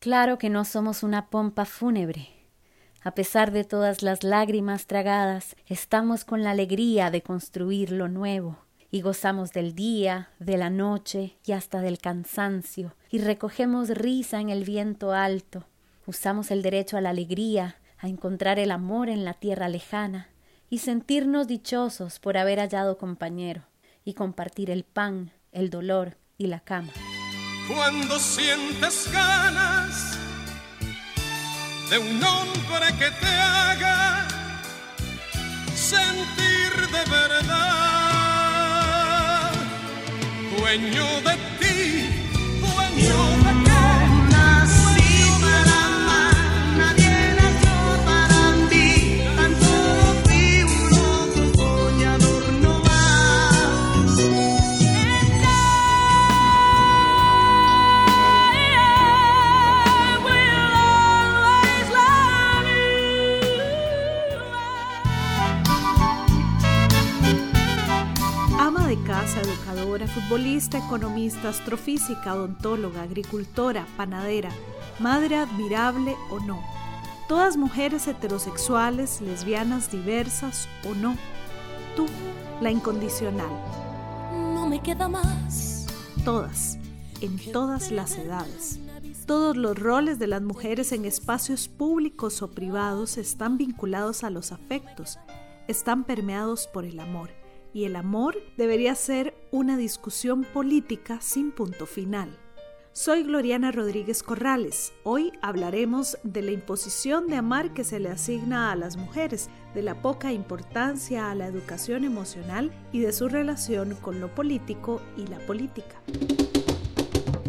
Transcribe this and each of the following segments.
Claro que no somos una pompa fúnebre. A pesar de todas las lágrimas tragadas, estamos con la alegría de construir lo nuevo, y gozamos del día, de la noche y hasta del cansancio, y recogemos risa en el viento alto. Usamos el derecho a la alegría, a encontrar el amor en la tierra lejana, y sentirnos dichosos por haber hallado compañero, y compartir el pan, el dolor y la cama cuando sientes ganas de un hombre que te haga sentir de verdad, dueño de ti, dueño de futbolista, economista, astrofísica, odontóloga, agricultora, panadera, madre admirable o no. Todas mujeres heterosexuales, lesbianas, diversas o no. Tú, la incondicional. No me queda más. Todas, en todas las edades. Todos los roles de las mujeres en espacios públicos o privados están vinculados a los afectos, están permeados por el amor y el amor debería ser una discusión política sin punto final. Soy Gloriana Rodríguez Corrales. Hoy hablaremos de la imposición de amar que se le asigna a las mujeres, de la poca importancia a la educación emocional y de su relación con lo político y la política.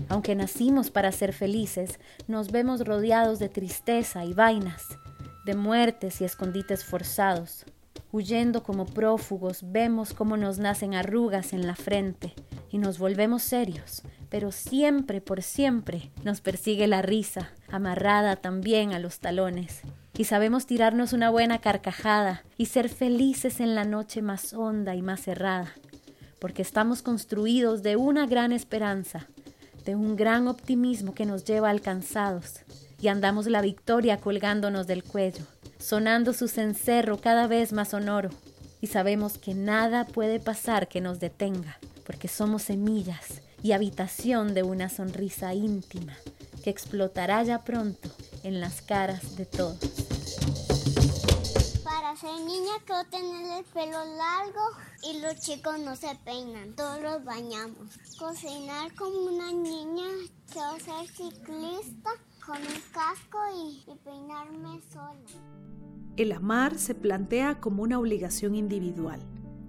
Aunque nacimos para ser felices, nos vemos rodeados de tristeza y vainas, de muertes y escondites forzados. Huyendo como prófugos, vemos cómo nos nacen arrugas en la frente y nos volvemos serios, pero siempre, por siempre, nos persigue la risa, amarrada también a los talones. Y sabemos tirarnos una buena carcajada y ser felices en la noche más honda y más cerrada, porque estamos construidos de una gran esperanza, de un gran optimismo que nos lleva alcanzados, y andamos la victoria colgándonos del cuello sonando su cencerro cada vez más sonoro, y sabemos que nada puede pasar que nos detenga, porque somos semillas y habitación de una sonrisa íntima que explotará ya pronto en las caras de todos. Para ser niña quiero tener el pelo largo y los chicos no se peinan, todos los bañamos. Cocinar como una niña, quiero ser ciclista con un casco y, y peinarme sola. El amar se plantea como una obligación individual.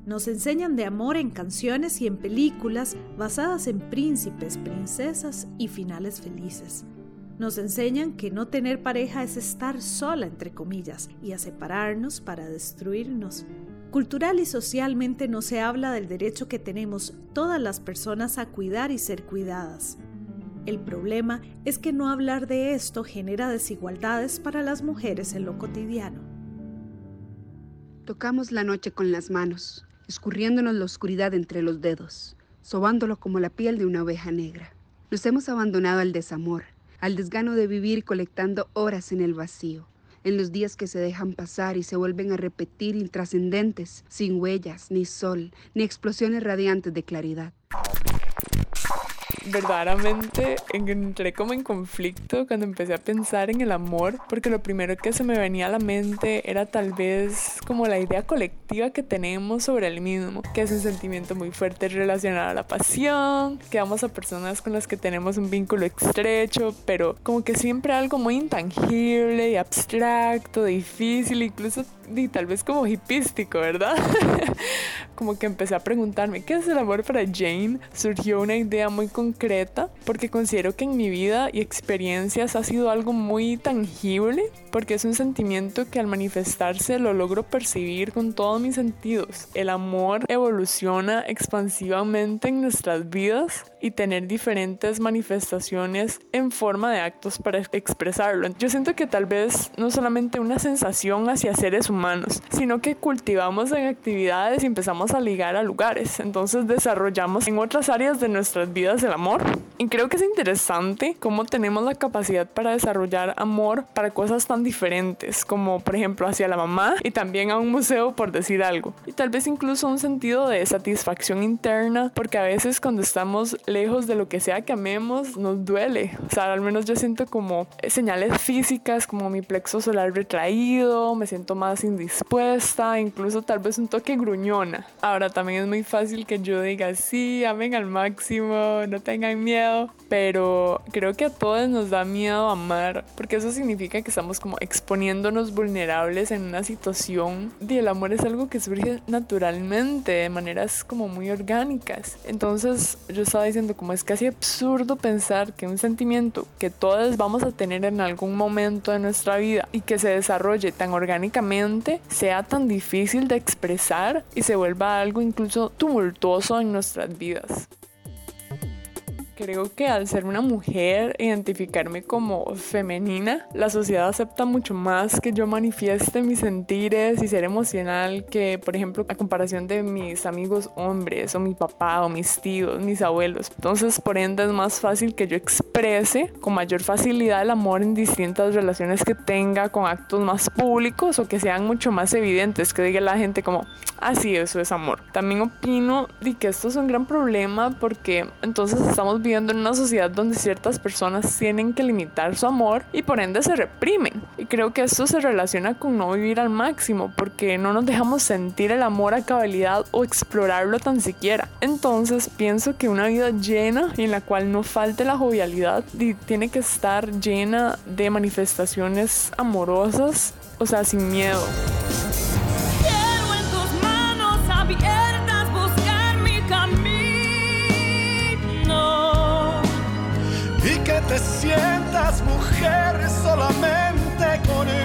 Nos enseñan de amor en canciones y en películas basadas en príncipes, princesas y finales felices. Nos enseñan que no tener pareja es estar sola, entre comillas, y a separarnos para destruirnos. Cultural y socialmente no se habla del derecho que tenemos todas las personas a cuidar y ser cuidadas. El problema es que no hablar de esto genera desigualdades para las mujeres en lo cotidiano. Tocamos la noche con las manos, escurriéndonos la oscuridad entre los dedos, sobándolo como la piel de una oveja negra. Nos hemos abandonado al desamor, al desgano de vivir colectando horas en el vacío, en los días que se dejan pasar y se vuelven a repetir intrascendentes, sin huellas, ni sol, ni explosiones radiantes de claridad verdaderamente entré como en conflicto cuando empecé a pensar en el amor, porque lo primero que se me venía a la mente era tal vez como la idea colectiva que tenemos sobre el mismo, que es un sentimiento muy fuerte relacionado a la pasión, que vamos a personas con las que tenemos un vínculo estrecho, pero como que siempre algo muy intangible y abstracto, difícil, incluso y tal vez como hipístico, ¿verdad? como que empecé a preguntarme, ¿qué es el amor para Jane? Surgió una idea muy concreta porque considero que en mi vida y experiencias ha sido algo muy tangible, porque es un sentimiento que al manifestarse lo logro percibir con todos mis sentidos. El amor evoluciona expansivamente en nuestras vidas y tener diferentes manifestaciones en forma de actos para expresarlo. Yo siento que tal vez no solamente una sensación hacia seres humanos, sino que cultivamos en actividades y empezamos a ligar a lugares. Entonces desarrollamos en otras áreas de nuestras vidas el amor. Y creo que es interesante cómo tenemos la capacidad para desarrollar amor para cosas tan diferentes, como por ejemplo hacia la mamá y también a un museo por decir algo. Y tal vez incluso un sentido de satisfacción interna, porque a veces cuando estamos lejos de lo que sea que amemos, nos duele. O sea, al menos yo siento como señales físicas, como mi plexo solar retraído, me siento más indispuesta, incluso tal vez un toque gruñona. Ahora también es muy fácil que yo diga, sí, amen al máximo, no tengan miedo, pero creo que a todos nos da miedo amar, porque eso significa que estamos como exponiéndonos vulnerables en una situación y el amor es algo que surge naturalmente, de maneras como muy orgánicas. Entonces yo estaba diciendo como es casi absurdo pensar que un sentimiento que todos vamos a tener en algún momento de nuestra vida y que se desarrolle tan orgánicamente sea tan difícil de expresar y se vuelva algo incluso tumultuoso en nuestras vidas creo que al ser una mujer, identificarme como femenina, la sociedad acepta mucho más que yo manifieste mis sentires y ser emocional que, por ejemplo, a comparación de mis amigos hombres o mi papá o mis tíos, mis abuelos. Entonces, por ende, es más fácil que yo exprese con mayor facilidad el amor en distintas relaciones que tenga con actos más públicos o que sean mucho más evidentes, que diga la gente como, así ah, eso es amor. También opino de que esto es un gran problema porque entonces estamos viendo en una sociedad donde ciertas personas tienen que limitar su amor y por ende se reprimen. Y creo que esto se relaciona con no vivir al máximo porque no nos dejamos sentir el amor a cabalidad o explorarlo tan siquiera. Entonces pienso que una vida llena en la cual no falte la jovialidad tiene que estar llena de manifestaciones amorosas, o sea, sin miedo. Te sientas mujer solamente conmigo.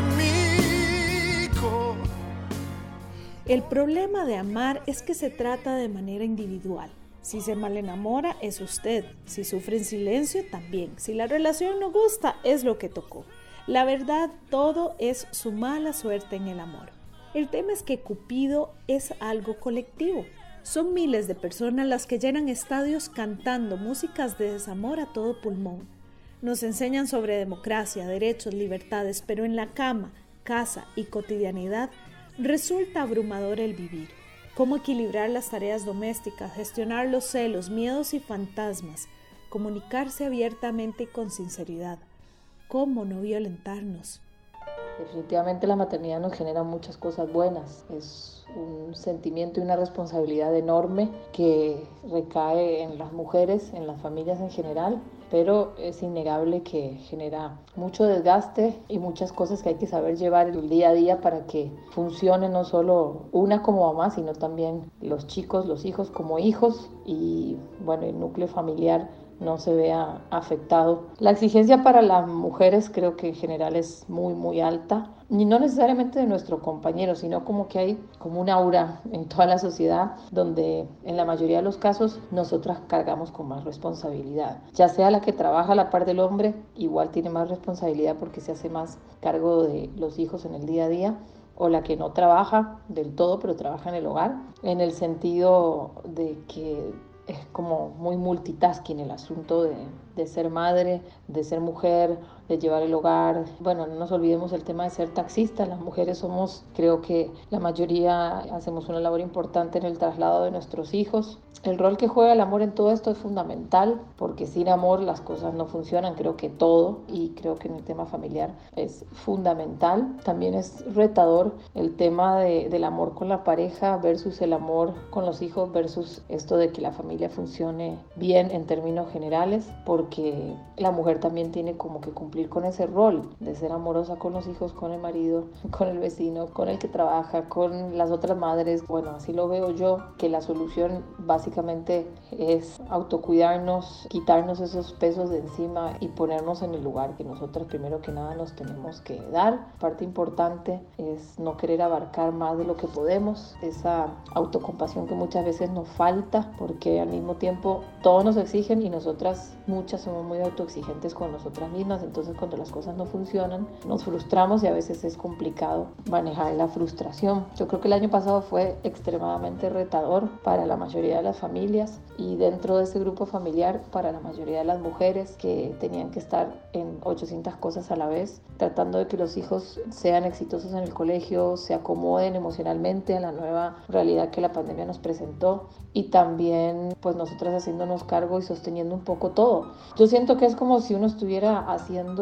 El problema de amar es que se trata de manera individual. Si se mal enamora, es usted. Si sufre en silencio, también. Si la relación no gusta, es lo que tocó. La verdad, todo es su mala suerte en el amor. El tema es que Cupido es algo colectivo. Son miles de personas las que llenan estadios cantando músicas de desamor a todo pulmón. Nos enseñan sobre democracia, derechos, libertades, pero en la cama, casa y cotidianidad resulta abrumador el vivir. Cómo equilibrar las tareas domésticas, gestionar los celos, miedos y fantasmas, comunicarse abiertamente y con sinceridad. Cómo no violentarnos. Definitivamente la maternidad nos genera muchas cosas buenas. Es un sentimiento y una responsabilidad enorme que recae en las mujeres, en las familias en general, pero es innegable que genera mucho desgaste y muchas cosas que hay que saber llevar el día a día para que funcione no solo una como mamá, sino también los chicos, los hijos como hijos y bueno, el núcleo familiar no se vea afectado. La exigencia para las mujeres creo que en general es muy, muy alta. Y no necesariamente de nuestro compañero, sino como que hay como un aura en toda la sociedad donde en la mayoría de los casos nosotras cargamos con más responsabilidad. Ya sea la que trabaja a la par del hombre, igual tiene más responsabilidad porque se hace más cargo de los hijos en el día a día, o la que no trabaja del todo, pero trabaja en el hogar, en el sentido de que es como muy multitasking el asunto de, de, ser madre, de ser mujer, de llevar el hogar. Bueno, no nos olvidemos el tema de ser taxista. Las mujeres somos, creo que la mayoría hacemos una labor importante en el traslado de nuestros hijos. El rol que juega el amor en todo esto es fundamental porque sin amor las cosas no funcionan, creo que todo y creo que en el tema familiar es fundamental. También es retador el tema de, del amor con la pareja versus el amor con los hijos versus esto de que la familia funcione bien en términos generales porque la mujer también tiene como que cumplir cumplir con ese rol de ser amorosa con los hijos, con el marido, con el vecino, con el que trabaja, con las otras madres. Bueno, así lo veo yo, que la solución básicamente es autocuidarnos, quitarnos esos pesos de encima y ponernos en el lugar que nosotros primero que nada nos tenemos que dar. Parte importante es no querer abarcar más de lo que podemos, esa autocompasión que muchas veces nos falta porque al mismo tiempo todos nos exigen y nosotras muchas somos muy autoexigentes con nosotras mismas, entonces cuando las cosas no funcionan nos frustramos y a veces es complicado manejar la frustración. Yo creo que el año pasado fue extremadamente retador para la mayoría de las familias y dentro de ese grupo familiar para la mayoría de las mujeres que tenían que estar en 800 cosas a la vez, tratando de que los hijos sean exitosos en el colegio, se acomoden emocionalmente a la nueva realidad que la pandemia nos presentó y también pues nosotras haciéndonos cargo y sosteniendo un poco todo. Yo siento que es como si uno estuviera haciendo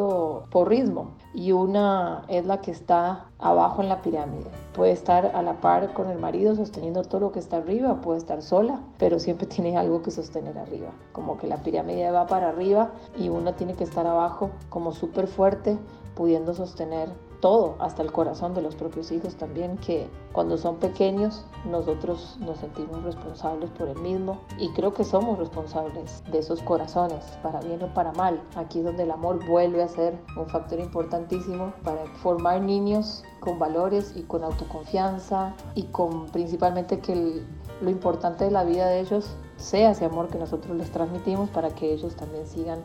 porrismo y una es la que está abajo en la pirámide. Puede estar a la par con el marido sosteniendo todo lo que está arriba, puede estar sola, pero siempre tiene algo que sostener arriba. Como que la pirámide va para arriba y uno tiene que estar abajo como súper fuerte, pudiendo sostener todo, hasta el corazón de los propios hijos también, que cuando son pequeños nosotros nos sentimos responsables por el mismo y creo que somos responsables de esos corazones, para bien o para mal. Aquí es donde el amor vuelve a ser un factor importantísimo para formar niños con valores y con autoconfianza y con principalmente que lo importante de la vida de ellos sea ese amor que nosotros les transmitimos para que ellos también sigan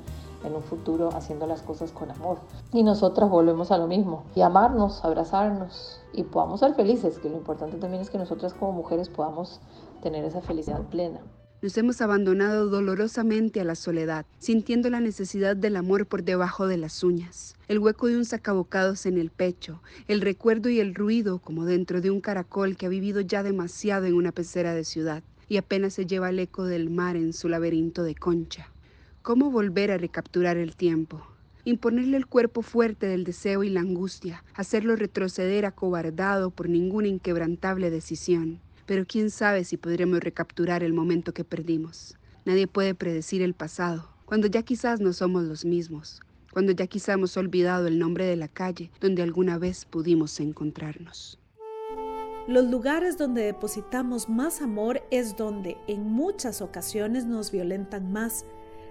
en un futuro haciendo las cosas con amor. Y nosotras volvemos a lo mismo, y amarnos, abrazarnos y podamos ser felices, que lo importante también es que nosotras como mujeres podamos tener esa felicidad plena. Nos hemos abandonado dolorosamente a la soledad, sintiendo la necesidad del amor por debajo de las uñas, el hueco de un sacabocados en el pecho, el recuerdo y el ruido como dentro de un caracol que ha vivido ya demasiado en una pecera de ciudad y apenas se lleva el eco del mar en su laberinto de concha. ¿Cómo volver a recapturar el tiempo? Imponerle el cuerpo fuerte del deseo y la angustia, hacerlo retroceder acobardado por ninguna inquebrantable decisión. Pero quién sabe si podremos recapturar el momento que perdimos. Nadie puede predecir el pasado, cuando ya quizás no somos los mismos, cuando ya quizás hemos olvidado el nombre de la calle donde alguna vez pudimos encontrarnos. Los lugares donde depositamos más amor es donde en muchas ocasiones nos violentan más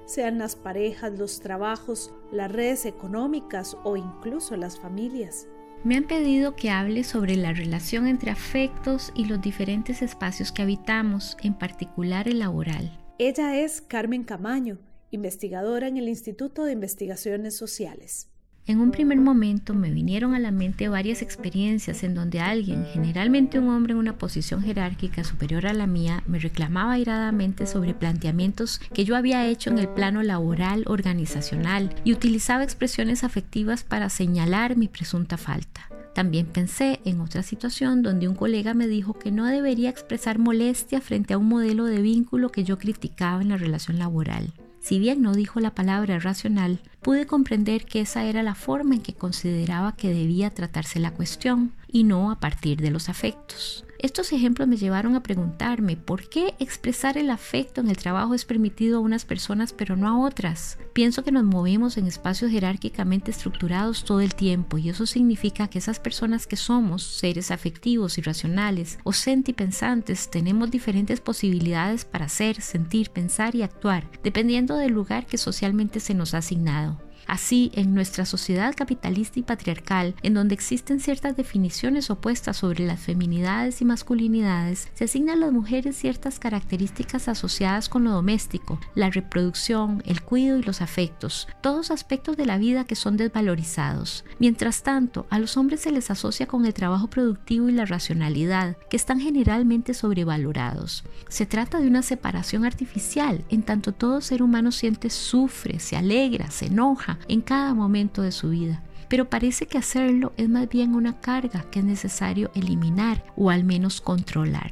sean las parejas, los trabajos, las redes económicas o incluso las familias. Me han pedido que hable sobre la relación entre afectos y los diferentes espacios que habitamos, en particular el laboral. Ella es Carmen Camaño, investigadora en el Instituto de Investigaciones Sociales. En un primer momento me vinieron a la mente varias experiencias en donde alguien, generalmente un hombre en una posición jerárquica superior a la mía, me reclamaba airadamente sobre planteamientos que yo había hecho en el plano laboral organizacional y utilizaba expresiones afectivas para señalar mi presunta falta. También pensé en otra situación donde un colega me dijo que no debería expresar molestia frente a un modelo de vínculo que yo criticaba en la relación laboral. Si bien no dijo la palabra racional, pude comprender que esa era la forma en que consideraba que debía tratarse la cuestión y no a partir de los afectos. Estos ejemplos me llevaron a preguntarme por qué expresar el afecto en el trabajo es permitido a unas personas pero no a otras. Pienso que nos movemos en espacios jerárquicamente estructurados todo el tiempo y eso significa que esas personas que somos seres afectivos y racionales o sentipensantes tenemos diferentes posibilidades para ser, sentir, pensar y actuar, dependiendo del lugar que socialmente se nos ha asignado. Así, en nuestra sociedad capitalista y patriarcal, en donde existen ciertas definiciones opuestas sobre las feminidades y masculinidades, se asignan a las mujeres ciertas características asociadas con lo doméstico, la reproducción, el cuidado y los afectos, todos aspectos de la vida que son desvalorizados. Mientras tanto, a los hombres se les asocia con el trabajo productivo y la racionalidad, que están generalmente sobrevalorados. Se trata de una separación artificial, en tanto todo ser humano siente, sufre, se alegra, se enoja, en cada momento de su vida. Pero parece que hacerlo es más bien una carga que es necesario eliminar o al menos controlar.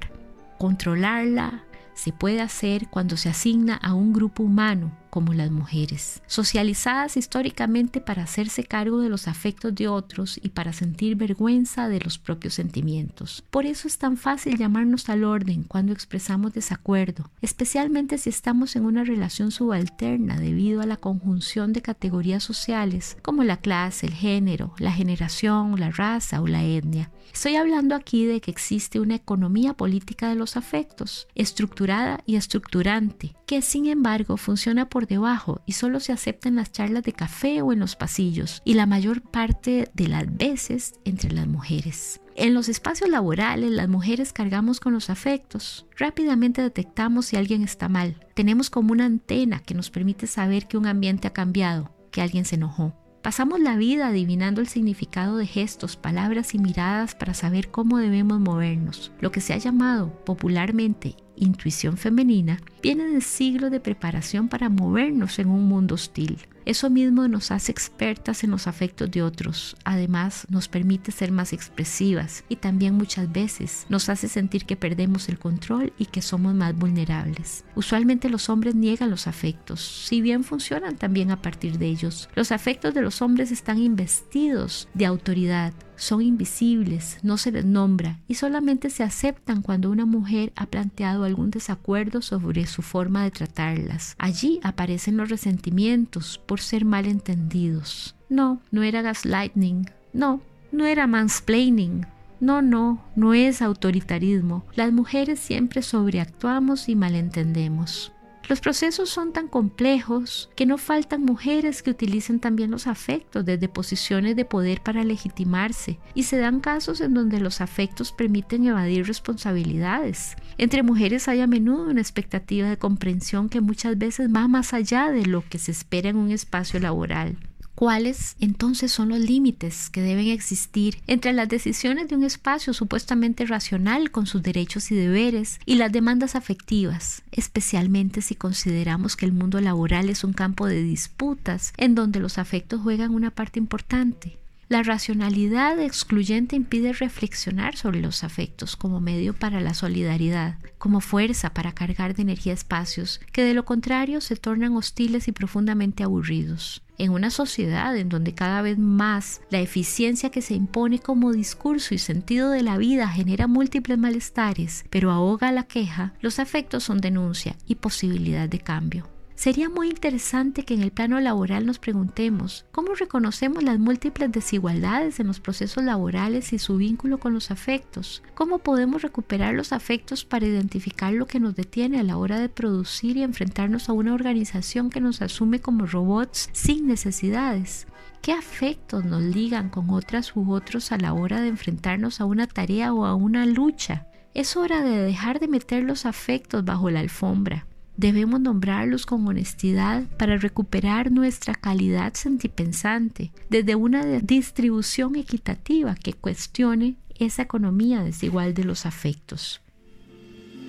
Controlarla se puede hacer cuando se asigna a un grupo humano como las mujeres, socializadas históricamente para hacerse cargo de los afectos de otros y para sentir vergüenza de los propios sentimientos. Por eso es tan fácil llamarnos al orden cuando expresamos desacuerdo, especialmente si estamos en una relación subalterna debido a la conjunción de categorías sociales como la clase, el género, la generación, la raza o la etnia. Estoy hablando aquí de que existe una economía política de los afectos, estructurada y estructurante, que sin embargo funciona por debajo y solo se acepta en las charlas de café o en los pasillos, y la mayor parte de las veces entre las mujeres. En los espacios laborales, las mujeres cargamos con los afectos. Rápidamente detectamos si alguien está mal. Tenemos como una antena que nos permite saber que un ambiente ha cambiado, que alguien se enojó. Pasamos la vida adivinando el significado de gestos, palabras y miradas para saber cómo debemos movernos. Lo que se ha llamado popularmente intuición femenina viene del siglo de preparación para movernos en un mundo hostil. Eso mismo nos hace expertas en los afectos de otros. Además, nos permite ser más expresivas y también muchas veces nos hace sentir que perdemos el control y que somos más vulnerables. Usualmente los hombres niegan los afectos, si bien funcionan también a partir de ellos. Los afectos de los hombres están investidos de autoridad, son invisibles, no se les nombra y solamente se aceptan cuando una mujer ha planteado algún desacuerdo sobre su forma de tratarlas. Allí aparecen los resentimientos por ser mal entendidos. No, no era gaslighting. No, no era mansplaining. No, no, no es autoritarismo. Las mujeres siempre sobreactuamos y malentendemos. Los procesos son tan complejos que no faltan mujeres que utilicen también los afectos desde posiciones de poder para legitimarse y se dan casos en donde los afectos permiten evadir responsabilidades. Entre mujeres hay a menudo una expectativa de comprensión que muchas veces va más allá de lo que se espera en un espacio laboral. ¿Cuáles entonces son los límites que deben existir entre las decisiones de un espacio supuestamente racional con sus derechos y deberes y las demandas afectivas, especialmente si consideramos que el mundo laboral es un campo de disputas en donde los afectos juegan una parte importante? La racionalidad excluyente impide reflexionar sobre los afectos como medio para la solidaridad, como fuerza para cargar de energía espacios que de lo contrario se tornan hostiles y profundamente aburridos en una sociedad en donde cada vez más la eficiencia que se impone como discurso y sentido de la vida genera múltiples malestares, pero ahoga la queja, los afectos son denuncia y posibilidad de cambio. Sería muy interesante que en el plano laboral nos preguntemos cómo reconocemos las múltiples desigualdades en los procesos laborales y su vínculo con los afectos, cómo podemos recuperar los afectos para identificar lo que nos detiene a la hora de producir y enfrentarnos a una organización que nos asume como robots sin necesidades. ¿Qué afectos nos ligan con otras u otros a la hora de enfrentarnos a una tarea o a una lucha? Es hora de dejar de meter los afectos bajo la alfombra Debemos nombrarlos con honestidad para recuperar nuestra calidad sentipensante desde una distribución equitativa que cuestione esa economía desigual de los afectos.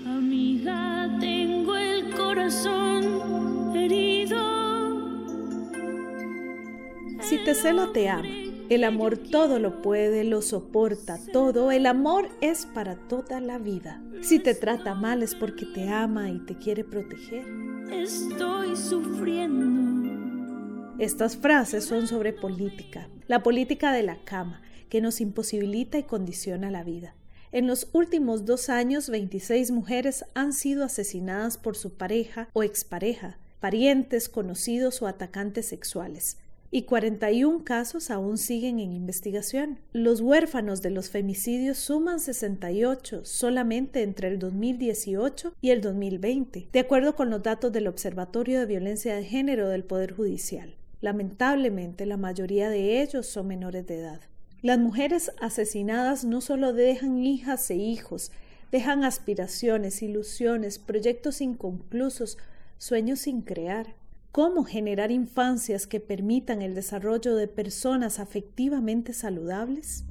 Amiga, tengo el corazón herido. Si te celo, te amo. El amor todo lo puede, lo soporta todo. El amor es para toda la vida. Si te trata mal es porque te ama y te quiere proteger. Estoy sufriendo. Estas frases son sobre política, la política de la cama, que nos imposibilita y condiciona la vida. En los últimos dos años, 26 mujeres han sido asesinadas por su pareja o expareja, parientes, conocidos o atacantes sexuales y 41 casos aún siguen en investigación. Los huérfanos de los femicidios suman 68 solamente entre el 2018 y el 2020, de acuerdo con los datos del Observatorio de Violencia de Género del Poder Judicial. Lamentablemente, la mayoría de ellos son menores de edad. Las mujeres asesinadas no solo dejan hijas e hijos, dejan aspiraciones, ilusiones, proyectos inconclusos, sueños sin crear cómo generar infancias que permitan el desarrollo de personas afectivamente saludables?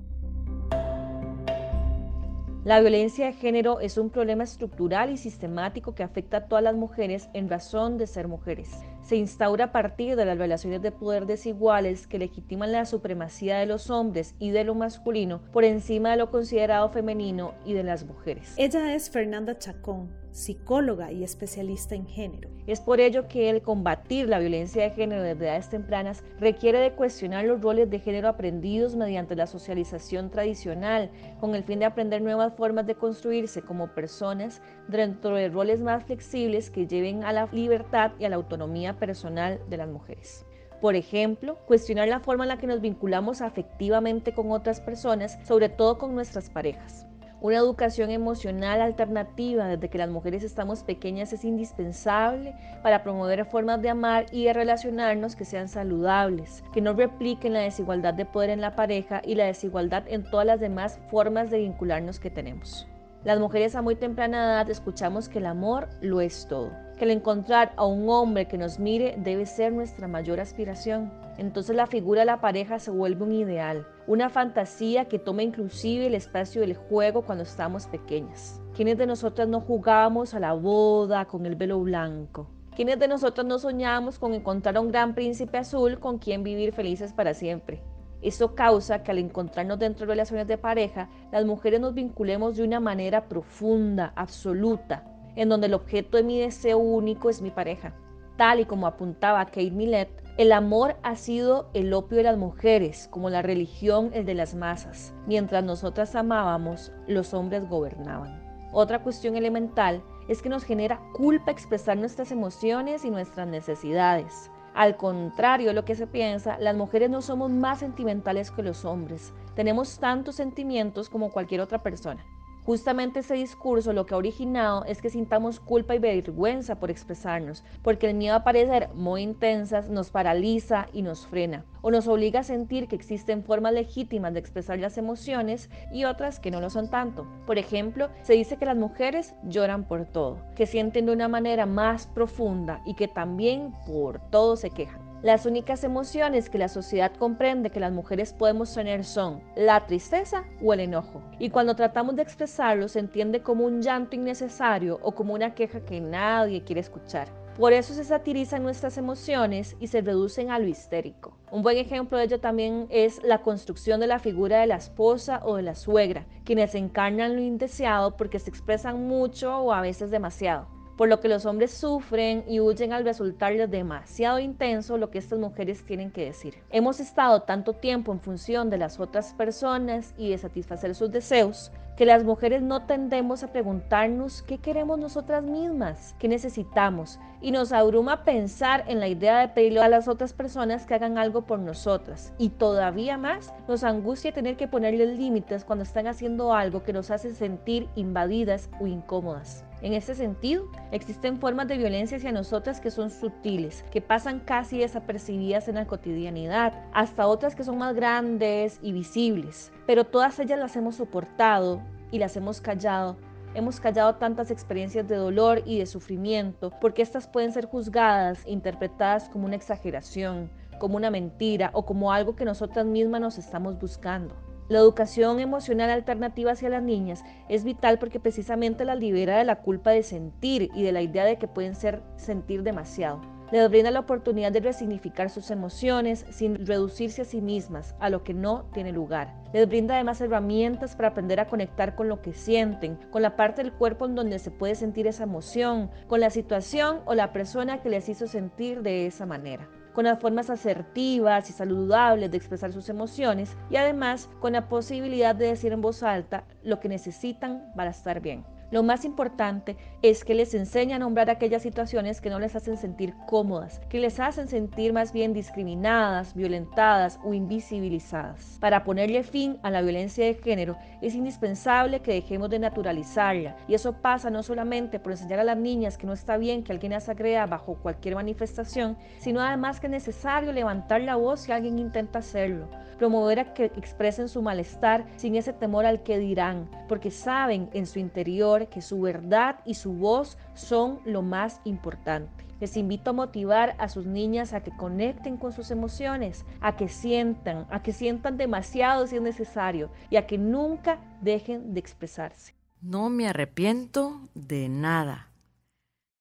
La violencia de género es un problema estructural y sistemático que afecta a todas las mujeres en razón de ser mujeres. Se instaura a partir de las relaciones de poder desiguales que legitiman la supremacía de los hombres y de lo masculino por encima de lo considerado femenino y de las mujeres. Ella es Fernanda Chacón, psicóloga y especialista en género. Es por ello que el combatir la violencia de género desde edades tempranas requiere de cuestionar los roles de género aprendidos mediante la socialización tradicional, con el fin de aprender nuevas formas de construirse como personas dentro de roles más flexibles que lleven a la libertad y a la autonomía personal de las mujeres. Por ejemplo, cuestionar la forma en la que nos vinculamos afectivamente con otras personas, sobre todo con nuestras parejas. Una educación emocional alternativa desde que las mujeres estamos pequeñas es indispensable para promover formas de amar y de relacionarnos que sean saludables, que no repliquen la desigualdad de poder en la pareja y la desigualdad en todas las demás formas de vincularnos que tenemos. Las mujeres a muy temprana edad escuchamos que el amor lo es todo, que el encontrar a un hombre que nos mire debe ser nuestra mayor aspiración. Entonces la figura de la pareja se vuelve un ideal, una fantasía que toma inclusive el espacio del juego cuando estamos pequeñas. ¿Quiénes de nosotras no jugábamos a la boda con el velo blanco? ¿Quiénes de nosotras no soñábamos con encontrar a un gran príncipe azul con quien vivir felices para siempre? Esto causa que al encontrarnos dentro de relaciones de pareja, las mujeres nos vinculemos de una manera profunda, absoluta, en donde el objeto de mi deseo único es mi pareja. Tal y como apuntaba Kate Millett, el amor ha sido el opio de las mujeres, como la religión el de las masas. Mientras nosotras amábamos, los hombres gobernaban. Otra cuestión elemental es que nos genera culpa expresar nuestras emociones y nuestras necesidades. Al contrario de lo que se piensa, las mujeres no somos más sentimentales que los hombres. Tenemos tantos sentimientos como cualquier otra persona. Justamente ese discurso lo que ha originado es que sintamos culpa y vergüenza por expresarnos, porque el miedo a parecer muy intensas nos paraliza y nos frena, o nos obliga a sentir que existen formas legítimas de expresar las emociones y otras que no lo son tanto. Por ejemplo, se dice que las mujeres lloran por todo, que sienten de una manera más profunda y que también por todo se quejan. Las únicas emociones que la sociedad comprende que las mujeres podemos tener son la tristeza o el enojo. Y cuando tratamos de expresarlo se entiende como un llanto innecesario o como una queja que nadie quiere escuchar. Por eso se satirizan nuestras emociones y se reducen a lo histérico. Un buen ejemplo de ello también es la construcción de la figura de la esposa o de la suegra, quienes encarnan lo indeseado porque se expresan mucho o a veces demasiado por lo que los hombres sufren y huyen al resultarles demasiado intenso lo que estas mujeres tienen que decir. Hemos estado tanto tiempo en función de las otras personas y de satisfacer sus deseos, que las mujeres no tendemos a preguntarnos qué queremos nosotras mismas, qué necesitamos, y nos abruma pensar en la idea de pedirle a las otras personas que hagan algo por nosotras. Y todavía más nos angustia tener que ponerles límites cuando están haciendo algo que nos hace sentir invadidas o incómodas. En ese sentido, existen formas de violencia hacia nosotras que son sutiles, que pasan casi desapercibidas en la cotidianidad, hasta otras que son más grandes y visibles, pero todas ellas las hemos soportado y las hemos callado Hemos callado tantas experiencias de dolor y de sufrimiento porque estas pueden ser juzgadas, interpretadas como una exageración, como una mentira o como algo que nosotras mismas nos estamos buscando. La educación emocional alternativa hacia las niñas es vital porque precisamente las libera de la culpa de sentir y de la idea de que pueden ser sentir demasiado. Les brinda la oportunidad de resignificar sus emociones sin reducirse a sí mismas, a lo que no tiene lugar. Les brinda además herramientas para aprender a conectar con lo que sienten, con la parte del cuerpo en donde se puede sentir esa emoción, con la situación o la persona que les hizo sentir de esa manera con las formas asertivas y saludables de expresar sus emociones y además con la posibilidad de decir en voz alta lo que necesitan para estar bien. Lo más importante es que les enseña a nombrar aquellas situaciones que no les hacen sentir cómodas, que les hacen sentir más bien discriminadas, violentadas o invisibilizadas. Para ponerle fin a la violencia de género es indispensable que dejemos de naturalizarla y eso pasa no solamente por enseñar a las niñas que no está bien que alguien las agreda bajo cualquier manifestación, sino además que es necesario levantar la voz si alguien intenta hacerlo, promover a que expresen su malestar sin ese temor al que dirán, porque saben en su interior que su verdad y su voz son lo más importante. Les invito a motivar a sus niñas a que conecten con sus emociones, a que sientan, a que sientan demasiado si es necesario y a que nunca dejen de expresarse. No me arrepiento de nada.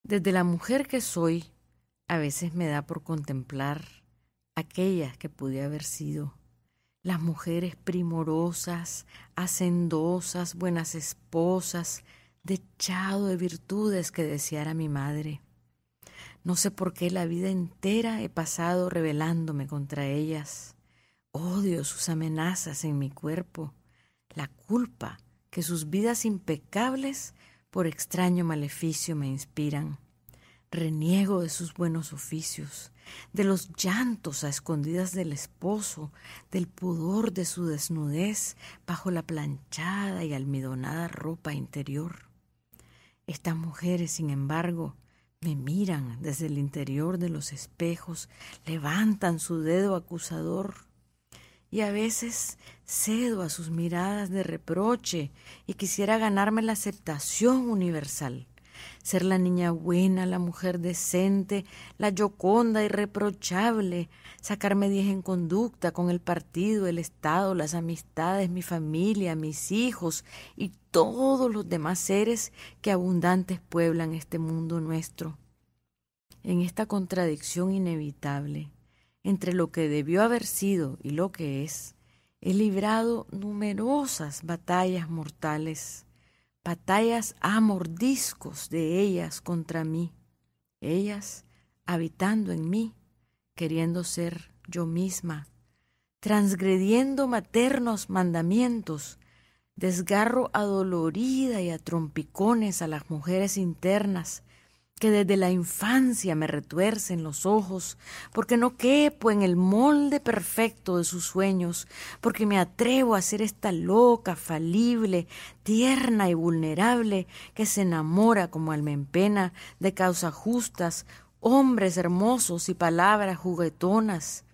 Desde la mujer que soy, a veces me da por contemplar aquella que pude haber sido las mujeres primorosas, hacendosas, buenas esposas, dechado de virtudes que deseara mi madre. No sé por qué la vida entera he pasado rebelándome contra ellas. Odio sus amenazas en mi cuerpo, la culpa que sus vidas impecables por extraño maleficio me inspiran. Reniego de sus buenos oficios, de los llantos a escondidas del esposo, del pudor de su desnudez bajo la planchada y almidonada ropa interior. Estas mujeres, sin embargo, me miran desde el interior de los espejos, levantan su dedo acusador y a veces cedo a sus miradas de reproche y quisiera ganarme la aceptación universal ser la niña buena, la mujer decente, la yoconda irreprochable, sacarme diez en conducta con el partido, el Estado, las amistades, mi familia, mis hijos y todos los demás seres que abundantes pueblan este mundo nuestro. En esta contradicción inevitable entre lo que debió haber sido y lo que es, he librado numerosas batallas mortales batallas a mordiscos de ellas contra mí, ellas habitando en mí, queriendo ser yo misma, transgrediendo maternos mandamientos, desgarro adolorida y a trompicones a las mujeres internas, que desde la infancia me retuercen los ojos, porque no quepo en el molde perfecto de sus sueños, porque me atrevo a ser esta loca, falible, tierna y vulnerable, que se enamora como alma en pena de causas justas, hombres hermosos y palabras juguetonas,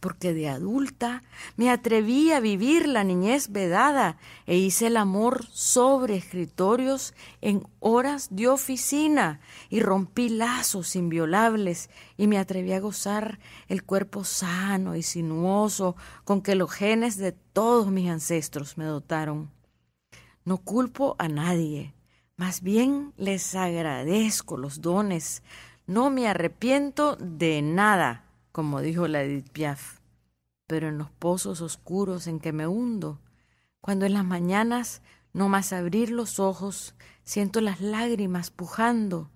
porque de adulta me atreví a vivir la niñez vedada e hice el amor sobre escritorios en horas de oficina y rompí lazos inviolables y me atreví a gozar el cuerpo sano y sinuoso con que los genes de todos mis ancestros me dotaron. No culpo a nadie, más bien les agradezco los dones, no me arrepiento de nada como dijo la Edith Piaf, pero en los pozos oscuros en que me hundo, cuando en las mañanas, no más abrir los ojos, siento las lágrimas pujando,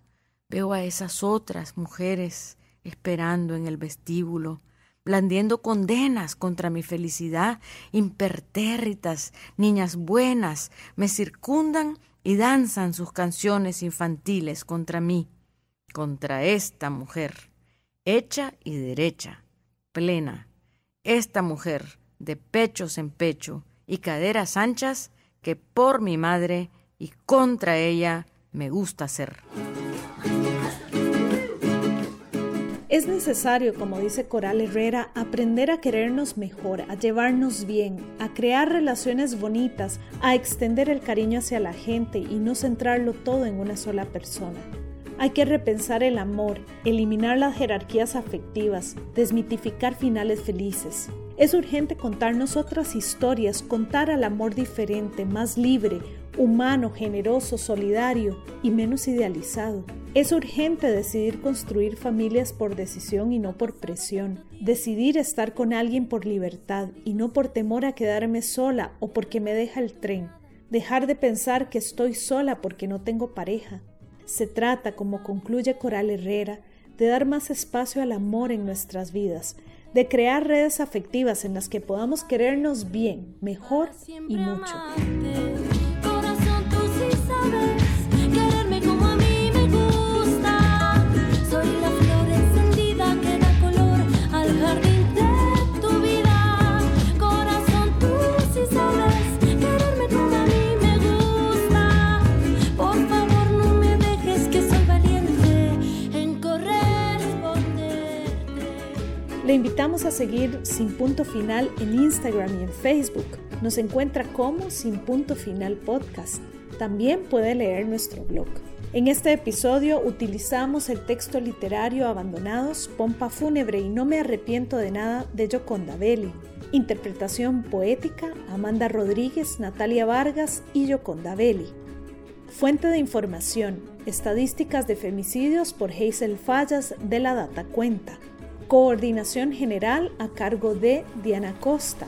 veo a esas otras mujeres esperando en el vestíbulo, blandiendo condenas contra mi felicidad, impertérritas, niñas buenas, me circundan y danzan sus canciones infantiles contra mí, contra esta mujer hecha y derecha, plena, esta mujer de pechos en pecho y caderas anchas que por mi madre y contra ella me gusta ser. Es necesario, como dice Coral Herrera, aprender a querernos mejor, a llevarnos bien, a crear relaciones bonitas, a extender el cariño hacia la gente y no centrarlo todo en una sola persona. Hay que repensar el amor, eliminar las jerarquías afectivas, desmitificar finales felices. Es urgente contarnos otras historias, contar al amor diferente, más libre, humano, generoso, solidario y menos idealizado. Es urgente decidir construir familias por decisión y no por presión. Decidir estar con alguien por libertad y no por temor a quedarme sola o porque me deja el tren. Dejar de pensar que estoy sola porque no tengo pareja. Se trata, como concluye Coral Herrera, de dar más espacio al amor en nuestras vidas, de crear redes afectivas en las que podamos querernos bien, mejor y mucho. Le invitamos a seguir Sin Punto Final en Instagram y en Facebook. Nos encuentra como Sin Punto Final Podcast. También puede leer nuestro blog. En este episodio utilizamos el texto literario Abandonados, Pompa Fúnebre y No me arrepiento de nada de Yoconda Belli. Interpretación poética Amanda Rodríguez, Natalia Vargas y Yoconda Belli. Fuente de información, estadísticas de femicidios por Hazel Fallas de la Data Cuenta. Coordinación general a cargo de Diana Costa.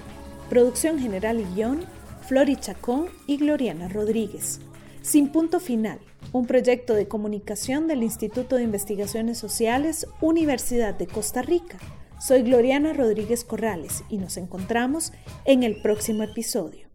Producción general y guion, Flori Chacón y Gloriana Rodríguez. Sin Punto Final, un proyecto de comunicación del Instituto de Investigaciones Sociales, Universidad de Costa Rica. Soy Gloriana Rodríguez Corrales y nos encontramos en el próximo episodio.